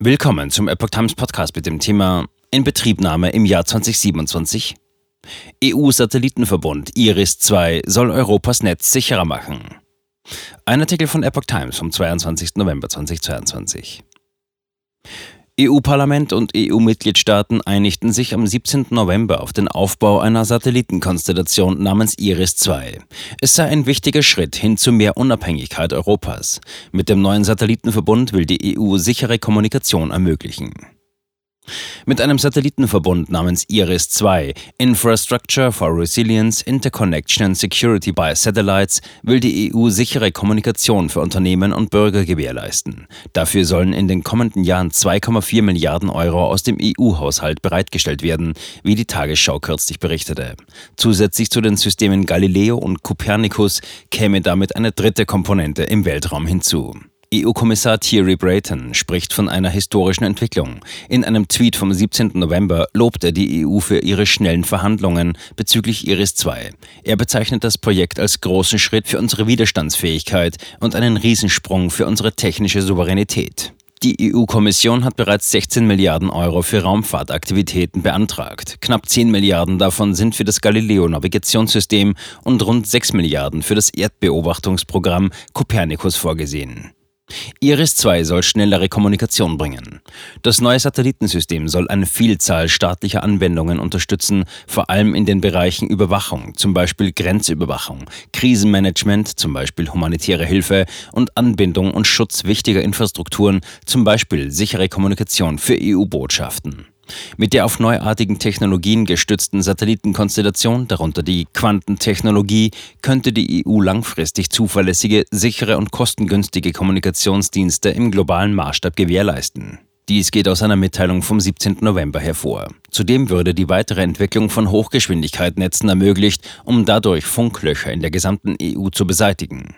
Willkommen zum Epoch Times Podcast mit dem Thema Inbetriebnahme im Jahr 2027. EU-Satellitenverbund IRIS-2 soll Europas Netz sicherer machen. Ein Artikel von Epoch Times vom 22. November 2022. EU-Parlament und EU-Mitgliedstaaten einigten sich am 17. November auf den Aufbau einer Satellitenkonstellation namens IRIS-2. Es sei ein wichtiger Schritt hin zu mehr Unabhängigkeit Europas. Mit dem neuen Satellitenverbund will die EU sichere Kommunikation ermöglichen. Mit einem Satellitenverbund namens IRIS-2 Infrastructure for Resilience, Interconnection and Security by Satellites will die EU sichere Kommunikation für Unternehmen und Bürger gewährleisten. Dafür sollen in den kommenden Jahren 2,4 Milliarden Euro aus dem EU-Haushalt bereitgestellt werden, wie die Tagesschau kürzlich berichtete. Zusätzlich zu den Systemen Galileo und Copernicus käme damit eine dritte Komponente im Weltraum hinzu. EU-Kommissar Thierry Brayton spricht von einer historischen Entwicklung. In einem Tweet vom 17. November lobt er die EU für ihre schnellen Verhandlungen bezüglich Iris 2. Er bezeichnet das Projekt als großen Schritt für unsere Widerstandsfähigkeit und einen Riesensprung für unsere technische Souveränität. Die EU-Kommission hat bereits 16 Milliarden Euro für Raumfahrtaktivitäten beantragt. Knapp 10 Milliarden davon sind für das Galileo-Navigationssystem und rund 6 Milliarden für das Erdbeobachtungsprogramm Copernicus vorgesehen. Iris 2 soll schnellere Kommunikation bringen. Das neue Satellitensystem soll eine Vielzahl staatlicher Anwendungen unterstützen, vor allem in den Bereichen Überwachung, zum Beispiel Grenzüberwachung, Krisenmanagement, zum Beispiel humanitäre Hilfe und Anbindung und Schutz wichtiger Infrastrukturen, zum Beispiel sichere Kommunikation für EU-Botschaften. Mit der auf neuartigen Technologien gestützten Satellitenkonstellation, darunter die Quantentechnologie, könnte die EU langfristig zuverlässige, sichere und kostengünstige Kommunikationsdienste im globalen Maßstab gewährleisten. Dies geht aus einer Mitteilung vom 17. November hervor. Zudem würde die weitere Entwicklung von Hochgeschwindigkeitsnetzen ermöglicht, um dadurch Funklöcher in der gesamten EU zu beseitigen.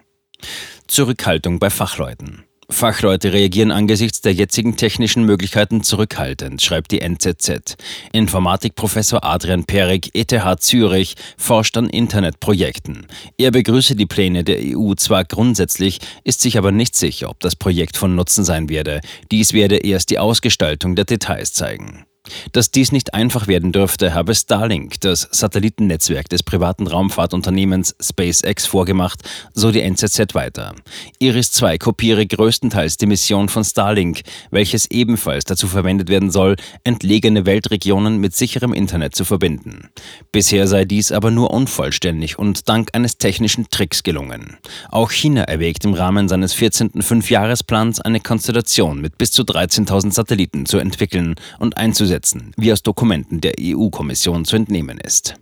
Zurückhaltung bei Fachleuten. Fachleute reagieren angesichts der jetzigen technischen Möglichkeiten zurückhaltend, schreibt die NZZ. Informatikprofessor Adrian Perik, ETH Zürich, forscht an Internetprojekten. Er begrüße die Pläne der EU zwar grundsätzlich, ist sich aber nicht sicher, ob das Projekt von Nutzen sein werde. Dies werde erst die Ausgestaltung der Details zeigen. Dass dies nicht einfach werden dürfte, habe Starlink, das Satellitennetzwerk des privaten Raumfahrtunternehmens SpaceX, vorgemacht, so die NZZ weiter. Iris 2 kopiere größtenteils die Mission von Starlink, welches ebenfalls dazu verwendet werden soll, entlegene Weltregionen mit sicherem Internet zu verbinden. Bisher sei dies aber nur unvollständig und dank eines technischen Tricks gelungen. Auch China erwägt im Rahmen seines 14. Fünfjahresplans eine Konstellation mit bis zu 13.000 Satelliten zu entwickeln und einzusetzen umsetzen, wie aus Dokumenten der EU-Kommission zu entnehmen ist.